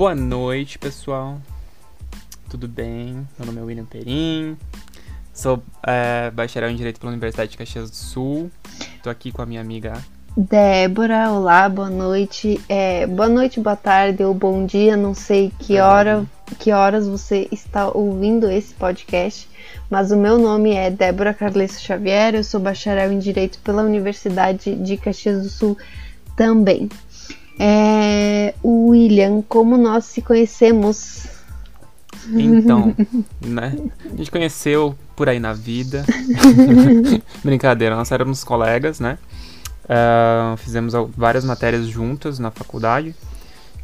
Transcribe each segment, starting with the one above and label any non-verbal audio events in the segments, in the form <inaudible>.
Boa noite, pessoal. Tudo bem? Meu nome é William Perim. Sou é, bacharel em Direito pela Universidade de Caxias do Sul. Estou aqui com a minha amiga Débora. Olá, boa noite. É, boa noite, boa tarde ou bom dia. Não sei que hora, que horas você está ouvindo esse podcast, mas o meu nome é Débora Carlesso Xavier. Eu sou bacharel em Direito pela Universidade de Caxias do Sul também. É, William, como nós se conhecemos? Então, <laughs> né? A gente conheceu por aí na vida. <laughs> Brincadeira, nós éramos colegas, né? Uh, fizemos várias matérias juntas na faculdade.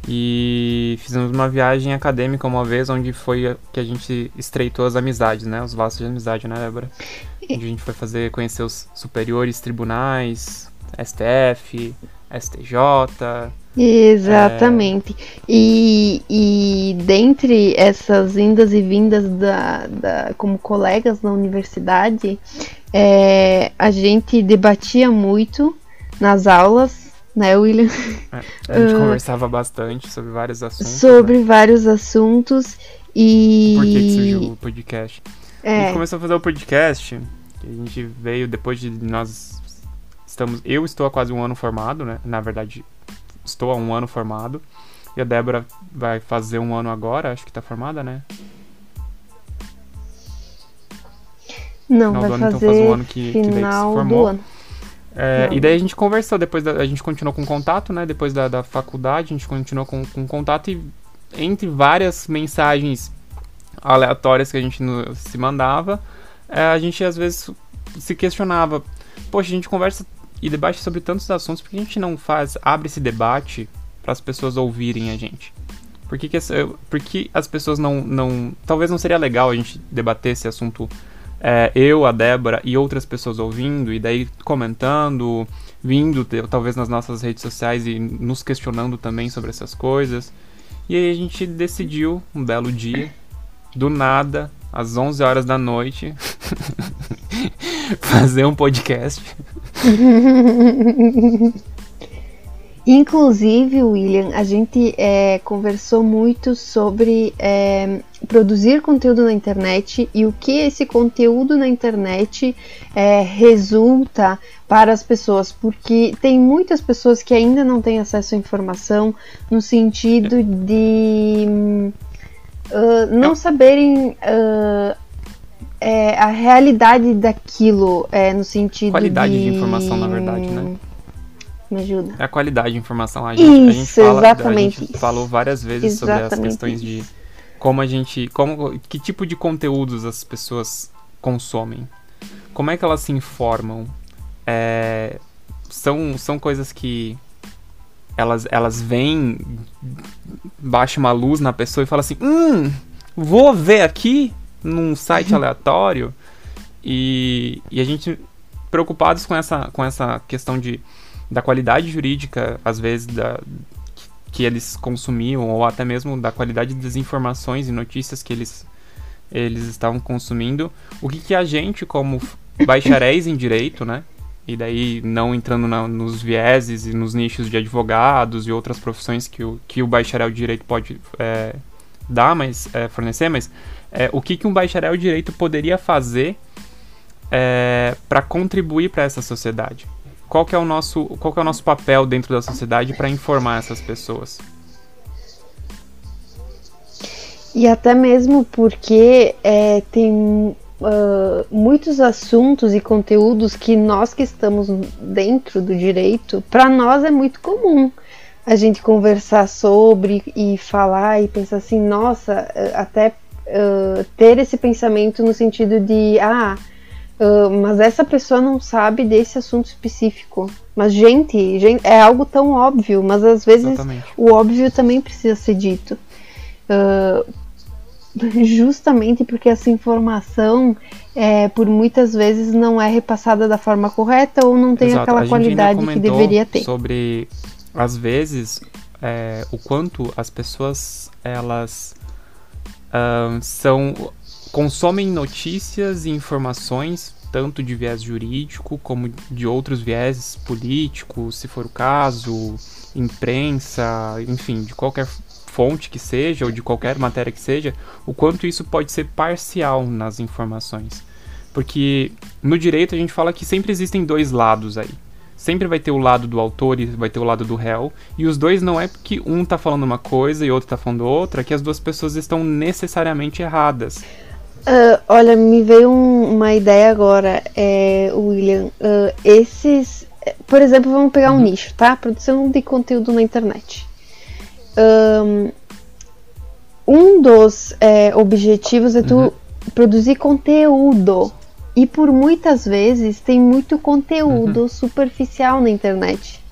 E fizemos uma viagem acadêmica uma vez, onde foi que a gente estreitou as amizades, né? Os laços de amizade, né, Débora? Onde a gente foi fazer, conhecer os superiores tribunais, STF, STJ, Exatamente. É... E, e dentre essas indas e vindas da, da, como colegas na universidade, é, a gente debatia muito nas aulas, né, William? É, a gente uh, <laughs> conversava bastante sobre vários assuntos. Sobre né? vários assuntos e. Por que, que surgiu o podcast? É. A gente começou a fazer o podcast, a gente veio depois de nós estamos. Eu estou há quase um ano formado, né? Na verdade, estou há um ano formado. E a Débora vai fazer um ano agora, acho que tá formada, né? Não, final vai ano, fazer então faz um ano que, final que, que se formou. Do ano. É, e daí a gente conversou, depois da, a gente continuou com contato, né? Depois da, da faculdade, a gente continuou com, com contato e entre várias mensagens aleatórias que a gente no, se mandava, é, a gente às vezes se questionava, poxa, a gente conversa e debate sobre tantos assuntos, por que a gente não faz, abre esse debate para as pessoas ouvirem a gente? Por que, que, por que as pessoas não, não. Talvez não seria legal a gente debater esse assunto, é, eu, a Débora e outras pessoas ouvindo, e daí comentando, vindo talvez nas nossas redes sociais e nos questionando também sobre essas coisas. E aí a gente decidiu, um belo dia, do nada, às 11 horas da noite, <laughs> fazer um podcast. <laughs> Inclusive, William, a gente é, conversou muito sobre é, produzir conteúdo na internet e o que esse conteúdo na internet é, resulta para as pessoas, porque tem muitas pessoas que ainda não têm acesso à informação no sentido de uh, não saberem uh, é, a realidade daquilo, é, no sentido qualidade de... de informação, na verdade, né? Me ajuda. É a qualidade de informação. A gente, Isso, a gente fala, exatamente. A gente falou várias vezes exatamente sobre as questões de como a gente, como, que tipo de conteúdos as pessoas consomem, como é que elas se informam. É, são, são coisas que elas, elas vêm, baixa uma luz na pessoa e fala assim, hum, vou ver aqui num site aleatório e, e a gente preocupados com essa, com essa questão de, da qualidade jurídica, às vezes, da, que eles consumiam, ou até mesmo da qualidade das informações e notícias que eles, eles estavam consumindo. O que, que a gente, como bacharéis em direito, né? E daí não entrando na, nos vieses e nos nichos de advogados e outras profissões que o, que o bacharel de direito pode é, dar, mas é, fornecer, mas é, o que, que um bacharel direito poderia fazer é, para contribuir para essa sociedade? Qual que é o nosso, qual que é o nosso papel dentro da sociedade para informar essas pessoas? E até mesmo porque é, tem uh, muitos assuntos e conteúdos que nós que estamos dentro do direito, para nós é muito comum a gente conversar sobre e falar e pensar assim, nossa, até uh, ter esse pensamento no sentido de, ah, uh, mas essa pessoa não sabe desse assunto específico. Mas, gente, gente é algo tão óbvio, mas às vezes Exatamente. o óbvio também precisa ser dito. Uh, <laughs> justamente porque essa informação é, por muitas vezes não é repassada da forma correta ou não tem Exato. aquela qualidade que deveria ter. Sobre às vezes é, o quanto as pessoas elas uh, são consomem notícias e informações tanto de viés jurídico como de outros viés políticos, se for o caso, imprensa, enfim, de qualquer fonte que seja, ou de qualquer matéria que seja, o quanto isso pode ser parcial nas informações. Porque no direito a gente fala que sempre existem dois lados aí. Sempre vai ter o lado do autor e vai ter o lado do réu. E os dois não é porque um tá falando uma coisa e outro tá falando outra, que as duas pessoas estão necessariamente erradas. Uh, olha, me veio um, uma ideia agora, é, William. Uh, esses. Por exemplo, vamos pegar um uhum. nicho, tá? Produção de conteúdo na internet. Um, um dos é, objetivos é tu uhum. produzir conteúdo. E por muitas vezes tem muito conteúdo uhum. superficial na internet.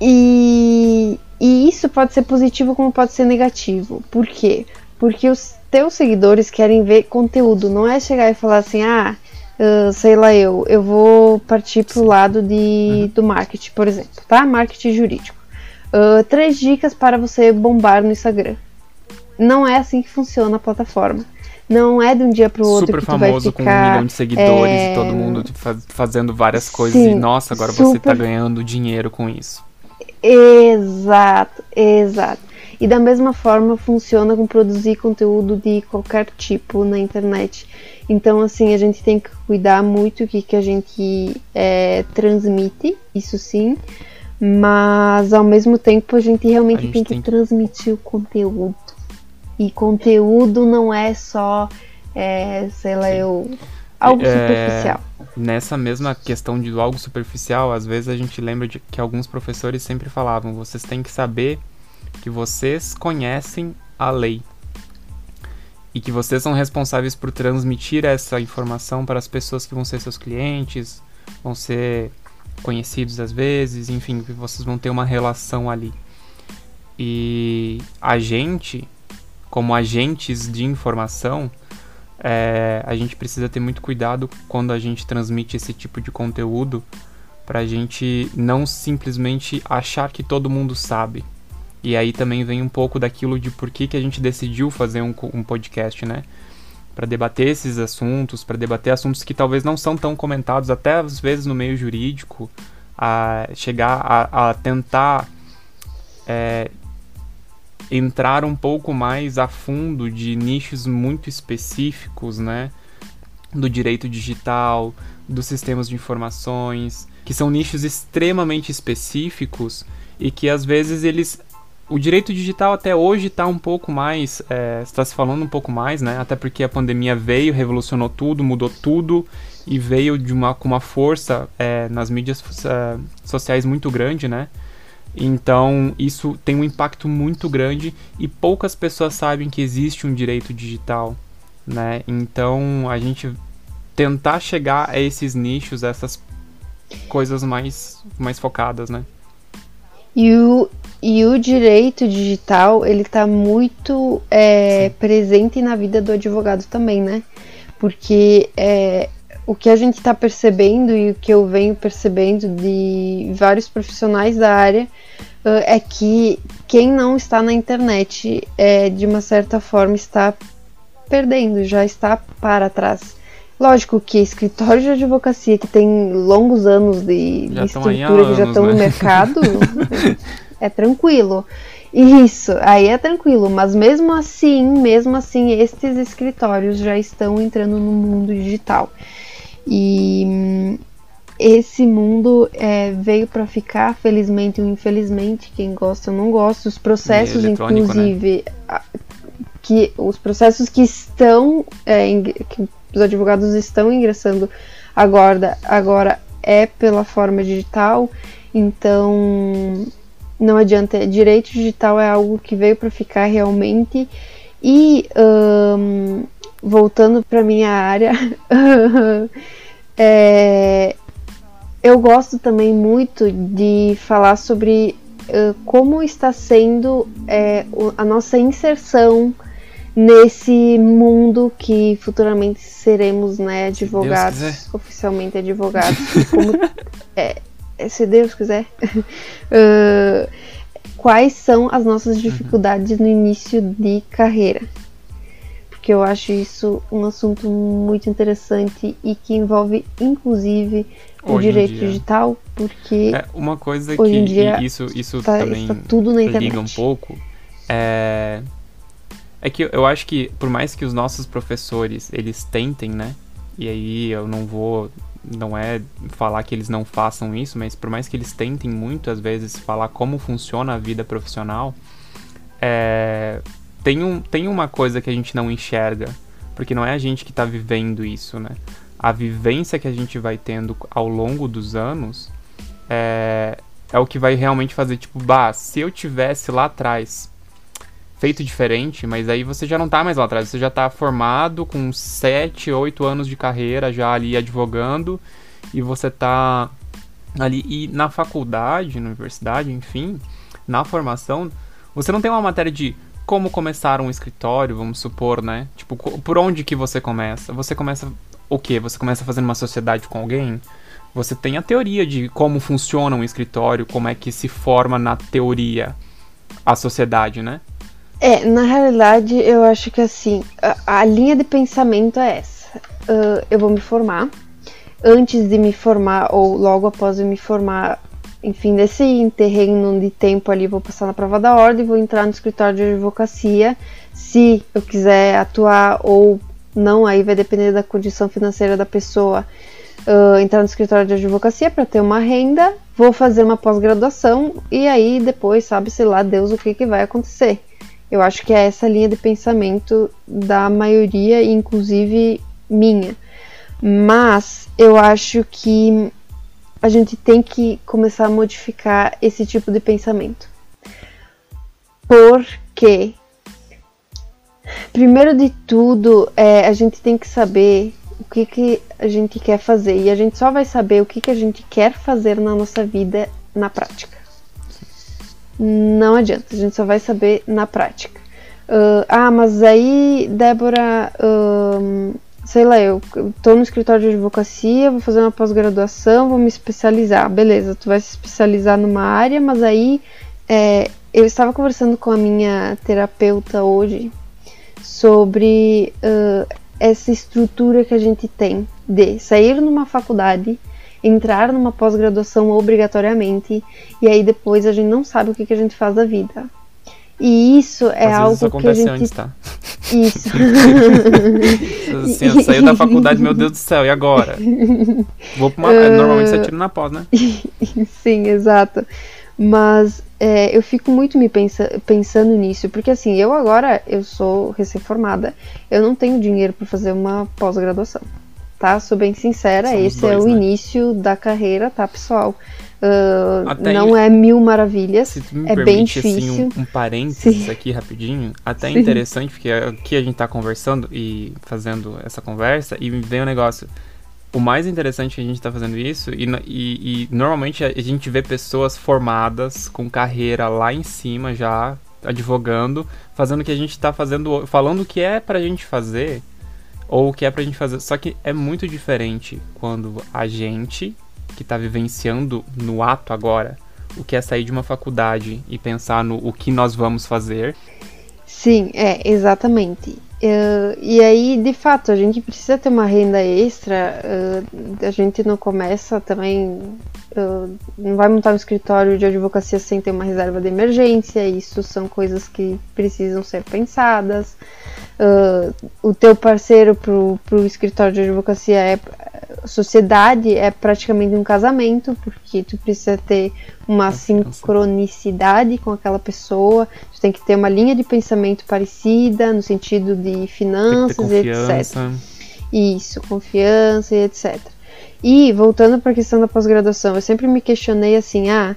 E, e isso pode ser positivo como pode ser negativo. Por quê? Porque os teus seguidores querem ver conteúdo, não é chegar e falar assim, ah, uh, sei lá eu, eu vou partir pro lado de, uhum. do marketing, por exemplo, tá? Marketing jurídico. Uh, três dicas para você bombar no Instagram. Não é assim que funciona a plataforma. Não é de um dia pro outro super que tu vai famoso ficar, com um milhão de seguidores é... e todo mundo fazendo várias coisas Sim, e nossa, agora super... você tá ganhando dinheiro com isso. Exato, exato. E da mesma forma funciona com produzir conteúdo de qualquer tipo na internet. Então, assim, a gente tem que cuidar muito o que, que a gente é, transmite, isso sim, mas ao mesmo tempo a gente realmente a gente tem que tem... transmitir o conteúdo. E conteúdo não é só, é, sei lá, eu. Algo é, superficial. Nessa mesma questão de algo superficial, às vezes a gente lembra de que alguns professores sempre falavam: vocês têm que saber que vocês conhecem a lei e que vocês são responsáveis por transmitir essa informação para as pessoas que vão ser seus clientes, vão ser conhecidos às vezes, enfim, que vocês vão ter uma relação ali. E a gente, como agentes de informação, é, a gente precisa ter muito cuidado quando a gente transmite esse tipo de conteúdo para a gente não simplesmente achar que todo mundo sabe. E aí também vem um pouco daquilo de por que, que a gente decidiu fazer um, um podcast, né? Para debater esses assuntos, para debater assuntos que talvez não são tão comentados, até às vezes no meio jurídico, a chegar a, a tentar é, entrar um pouco mais a fundo de nichos muito específicos, né? Do direito digital, dos sistemas de informações, que são nichos extremamente específicos e que às vezes eles o direito digital até hoje está um pouco mais, é, está se falando um pouco mais, né? Até porque a pandemia veio, revolucionou tudo, mudou tudo e veio de uma com uma força é, nas mídias é, sociais muito grande, né? Então, isso tem um impacto muito grande e poucas pessoas sabem que existe um direito digital, né? Então, a gente tentar chegar a esses nichos, a essas coisas mais, mais focadas, né? E o, e o direito digital, ele tá muito é, presente na vida do advogado também, né? Porque é, o que a gente está percebendo e o que eu venho percebendo de vários profissionais da área uh, é que quem não está na internet, é, de uma certa forma, está perdendo, já está para trás. Lógico que escritórios de advocacia que tem longos anos de, de estrutura, que já estão né? no mercado, <laughs> é tranquilo. Isso, aí é tranquilo, mas mesmo assim, mesmo assim, estes escritórios já estão entrando no mundo digital. E hum, esse mundo é, veio para ficar, felizmente ou infelizmente, quem gosta ou não gosta. Os processos, né? inclusive, né? que os processos que estão, é, que os advogados estão ingressando agora, agora é pela forma digital. Então, não adianta. Direito digital é algo que veio para ficar realmente. E um, voltando para minha área, <laughs> é, eu gosto também muito de falar sobre uh, como está sendo é, a nossa inserção nesse mundo que futuramente seremos né, advogados, oficialmente advogados. Como, <laughs> é, se Deus quiser. <laughs> uh, quais são as nossas dificuldades no início de carreira? Porque eu acho isso um assunto muito interessante e que envolve, inclusive, o hoje direito digital, porque é uma coisa que dia isso, isso tá, também tudo na internet. liga um pouco É, é que eu acho que, por mais que os nossos professores, eles tentem, né? E aí eu não vou. Não é falar que eles não façam isso, mas por mais que eles tentem muito, às vezes, falar como funciona a vida profissional, é, tem, um, tem uma coisa que a gente não enxerga, porque não é a gente que está vivendo isso, né? A vivência que a gente vai tendo ao longo dos anos é, é o que vai realmente fazer, tipo, bah, se eu tivesse lá atrás feito diferente, mas aí você já não tá mais lá atrás, você já tá formado com 7, 8 anos de carreira já ali advogando e você tá ali e na faculdade, na universidade, enfim, na formação, você não tem uma matéria de como começar um escritório, vamos supor, né? Tipo, por onde que você começa? Você começa o quê? Você começa fazendo uma sociedade com alguém? Você tem a teoria de como funciona um escritório, como é que se forma na teoria a sociedade, né? É, na realidade, eu acho que assim, a, a linha de pensamento é essa. Uh, eu vou me formar. Antes de me formar, ou logo após eu me formar, enfim, nesse interregno de tempo ali, vou passar na prova da ordem, vou entrar no escritório de advocacia. Se eu quiser atuar ou não, aí vai depender da condição financeira da pessoa. Uh, entrar no escritório de advocacia para ter uma renda, vou fazer uma pós-graduação e aí depois sabe-se lá Deus o que, que vai acontecer. Eu acho que é essa linha de pensamento da maioria, inclusive minha. Mas eu acho que a gente tem que começar a modificar esse tipo de pensamento. Porque, primeiro de tudo, é, a gente tem que saber o que, que a gente quer fazer. E a gente só vai saber o que, que a gente quer fazer na nossa vida na prática. Não adianta, a gente só vai saber na prática. Uh, ah, mas aí, Débora, uh, sei lá, eu tô no escritório de advocacia, vou fazer uma pós-graduação, vou me especializar. Beleza, tu vai se especializar numa área, mas aí é, eu estava conversando com a minha terapeuta hoje sobre uh, essa estrutura que a gente tem de sair numa faculdade entrar numa pós-graduação obrigatoriamente e aí depois a gente não sabe o que, que a gente faz da vida. E isso é algo isso que a gente. Antes, tá? Isso. <laughs> assim, saiu da faculdade, meu Deus do céu, e agora? Vou pra uma... Uh... <laughs> Normalmente você tira na pós, né? <laughs> Sim, exato. Mas é, eu fico muito me pensa, pensando nisso, porque assim, eu agora eu sou recém-formada, eu não tenho dinheiro para fazer uma pós-graduação tá? Sou bem sincera, Somos esse é dois, é o né? início da carreira, tá, pessoal? Uh, não é mil maravilhas, se tu me é permite, bem difícil. Assim, um, um parênteses Sim. aqui rapidinho, até Sim. interessante, porque aqui a gente tá conversando e fazendo essa conversa e vem um negócio. O mais interessante é que a gente tá fazendo isso, e, e, e normalmente a gente vê pessoas formadas com carreira lá em cima já, advogando, fazendo o que a gente tá fazendo, falando o que é pra gente fazer ou o que é pra gente fazer. Só que é muito diferente quando a gente, que tá vivenciando no ato agora, o que é sair de uma faculdade e pensar no o que nós vamos fazer. Sim, é, exatamente. Uh, e aí, de fato, a gente precisa ter uma renda extra. Uh, a gente não começa também. Uh, não vai montar um escritório de advocacia sem ter uma reserva de emergência. Isso são coisas que precisam ser pensadas. O teu parceiro pro, pro escritório de advocacia é sociedade é praticamente um casamento, porque tu precisa ter uma sincronicidade com aquela pessoa, tu tem que ter uma linha de pensamento parecida no sentido de finanças e etc. Isso, confiança e etc. E voltando para a questão da pós-graduação, eu sempre me questionei assim, ah,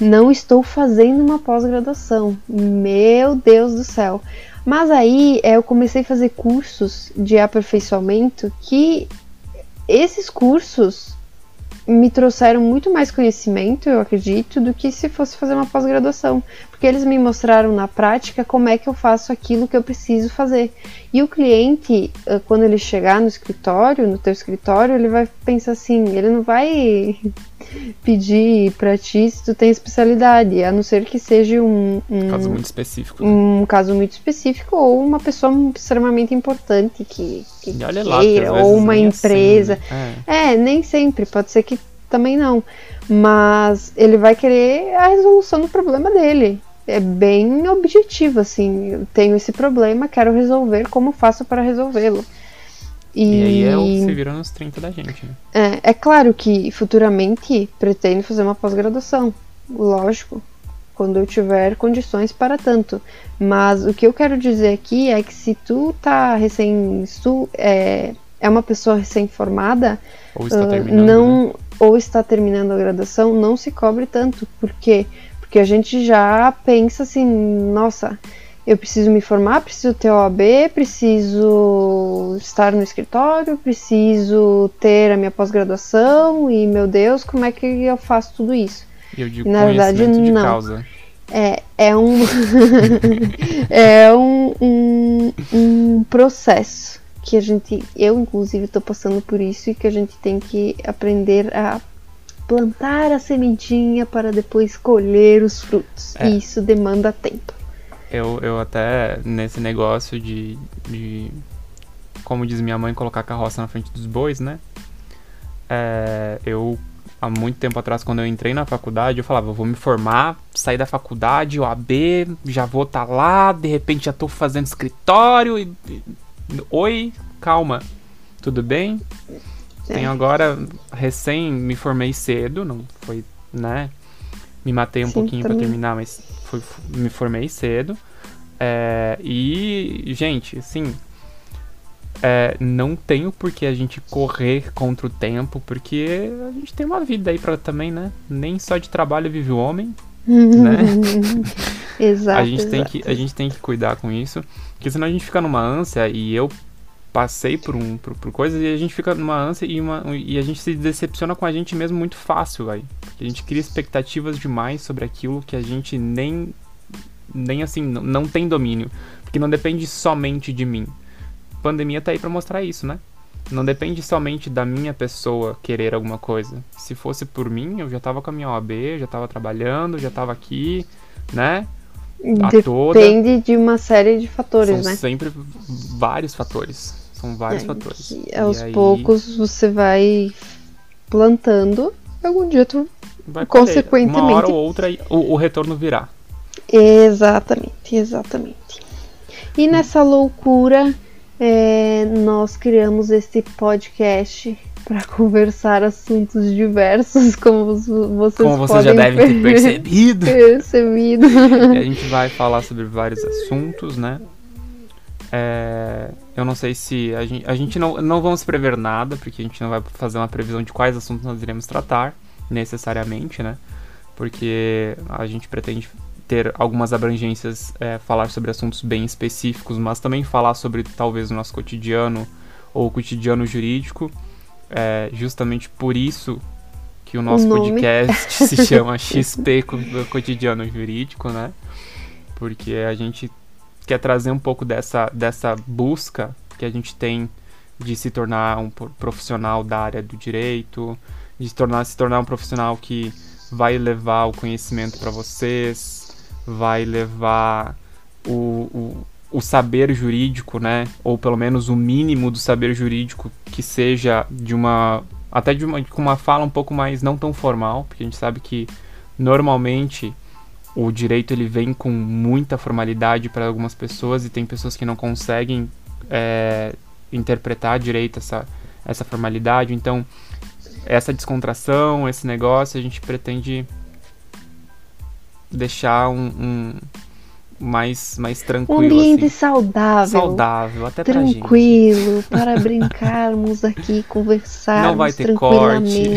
não estou fazendo uma pós-graduação. Meu Deus do céu. Mas aí é, eu comecei a fazer cursos de aperfeiçoamento que esses cursos me trouxeram muito mais conhecimento, eu acredito, do que se fosse fazer uma pós-graduação, porque eles me mostraram na prática como é que eu faço aquilo que eu preciso fazer. E o cliente, quando ele chegar no escritório, no teu escritório, ele vai pensar assim, ele não vai <laughs> pedir para ti se tu tem especialidade, a não ser que seja um, um caso muito específico. Né? Um caso muito específico ou uma pessoa extremamente importante que, que queira, lá, ou uma empresa. Assim, né? é. é, nem sempre, pode ser que também não. Mas ele vai querer a resolução do problema dele. É bem objetivo, assim. Eu tenho esse problema, quero resolver, como faço para resolvê-lo? E... e, aí é o que se vira nos 30 da gente. Né? É, é claro que futuramente pretendo fazer uma pós-graduação, lógico, quando eu tiver condições para tanto. Mas o que eu quero dizer aqui é que se tu tá recém. Tu é, é uma pessoa recém-formada, ou está uh, não. Né? Ou está terminando a graduação, não se cobre tanto. Por quê? Porque a gente já pensa assim, nossa, eu preciso me formar, preciso ter OAB, preciso estar no escritório, preciso ter a minha pós-graduação e, meu Deus, como é que eu faço tudo isso? Eu digo Na verdade, de não. Causa. É, é um <laughs> é um, um, um processo que a gente, eu inclusive estou passando por isso e que a gente tem que aprender a plantar a sementinha para depois colher os frutos. É. E isso demanda tempo. Eu, eu até, nesse negócio de, de, como diz minha mãe, colocar a carroça na frente dos bois, né? É, eu, há muito tempo atrás, quando eu entrei na faculdade, eu falava, eu vou me formar, sair da faculdade, OAB, já vou estar tá lá, de repente já estou fazendo escritório e, e... Oi, calma, tudo bem? Tenho agora, recém me formei cedo, não foi, né? Me matei um Sim, pouquinho para terminar, mas foi, me formei cedo. É, e, gente, assim, é, não tenho por que a gente correr contra o tempo, porque a gente tem uma vida aí para também, né? Nem só de trabalho vive o homem, <laughs> né? exato. A gente, exato. Tem que, a gente tem que cuidar com isso, porque senão a gente fica numa ânsia e eu passei por, um, por, por, coisas e a gente fica numa ânsia e, uma, e a gente se decepciona com a gente mesmo muito fácil, vai. A gente cria expectativas demais sobre aquilo que a gente nem, nem assim, não, não tem domínio. Porque não depende somente de mim. A pandemia tá aí para mostrar isso, né? Não depende somente da minha pessoa querer alguma coisa. Se fosse por mim, eu já tava com a minha OAB, já tava trabalhando, já tava aqui, né? Depende toda. de uma série de fatores, São né? sempre vários fatores. São vários é, fatores. aos aí... poucos você vai plantando, algum dia tu vai consequentemente. Uma hora ou outra o, o retorno virá. Exatamente, exatamente. E nessa loucura, é, nós criamos esse podcast para <laughs> conversar assuntos diversos, como vocês Como vocês já devem ter percebido. <laughs> percebido. a gente vai falar sobre vários assuntos, né? É, eu não sei se a gente, a gente não, não vamos prever nada, porque a gente não vai fazer uma previsão de quais assuntos nós iremos tratar, necessariamente, né? Porque a gente pretende ter algumas abrangências, é, falar sobre assuntos bem específicos, mas também falar sobre talvez o nosso cotidiano ou o cotidiano jurídico. É justamente por isso que o nosso o podcast se <laughs> chama XP Cotidiano Jurídico, né? Porque a gente quer trazer um pouco dessa, dessa busca que a gente tem de se tornar um profissional da área do direito, de se tornar, se tornar um profissional que vai levar o conhecimento para vocês, vai levar o, o, o, saber jurídico, né? Ou pelo menos o mínimo do saber jurídico que seja de uma. até de uma, com uma fala um pouco mais não tão formal, porque a gente sabe que normalmente o direito ele vem com muita formalidade para algumas pessoas e tem pessoas que não conseguem é, interpretar direito essa, essa formalidade. Então, essa descontração, esse negócio, a gente pretende deixar um, um mais, mais tranquilo. Um ambiente assim. saudável. Saudável, até Tranquilo, para brincarmos aqui, <laughs> conversarmos Não vai ter corte.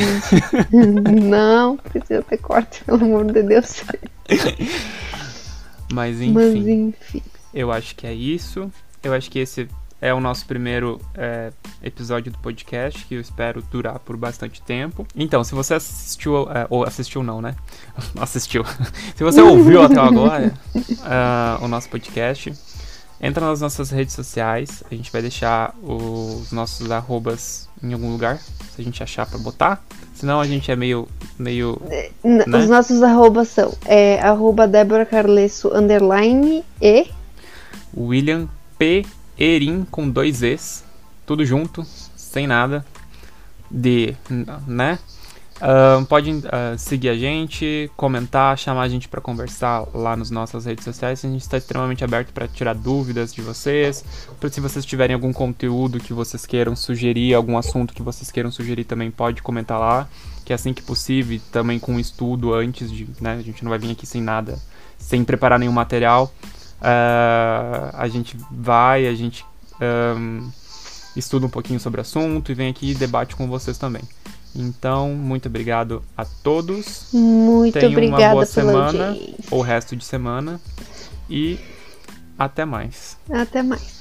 <laughs> Não, precisa ter corte, pelo amor de Deus. <laughs> Mas enfim, Mas enfim. Eu acho que é isso. Eu acho que esse é o nosso primeiro é, episódio do podcast, que eu espero durar por bastante tempo. Então, se você assistiu, é, ou assistiu não, né? <laughs> assistiu. <laughs> se você ouviu até agora uh, o nosso podcast, entra nas nossas redes sociais. A gente vai deixar os nossos arrobas em algum lugar, se a gente achar pra botar. Senão a gente é meio. meio né? Os nossos arrobas são é, arroba Débora Carlesso underline e William P. Erin com dois Es, tudo junto, sem nada de, né? Uh, pode uh, seguir a gente, comentar, chamar a gente para conversar lá nas nossas redes sociais. A gente está extremamente aberto para tirar dúvidas de vocês. Se vocês tiverem algum conteúdo que vocês queiram sugerir, algum assunto que vocês queiram sugerir, também pode comentar lá. Que é assim que possível, também com estudo antes de. Né, a gente não vai vir aqui sem nada, sem preparar nenhum material. Uh, a gente vai, a gente um, estuda um pouquinho sobre o assunto e vem aqui e debate com vocês também. Então, muito obrigado a todos. Muito Tenham obrigada uma boa semana, ou resto de semana. E até mais. Até mais.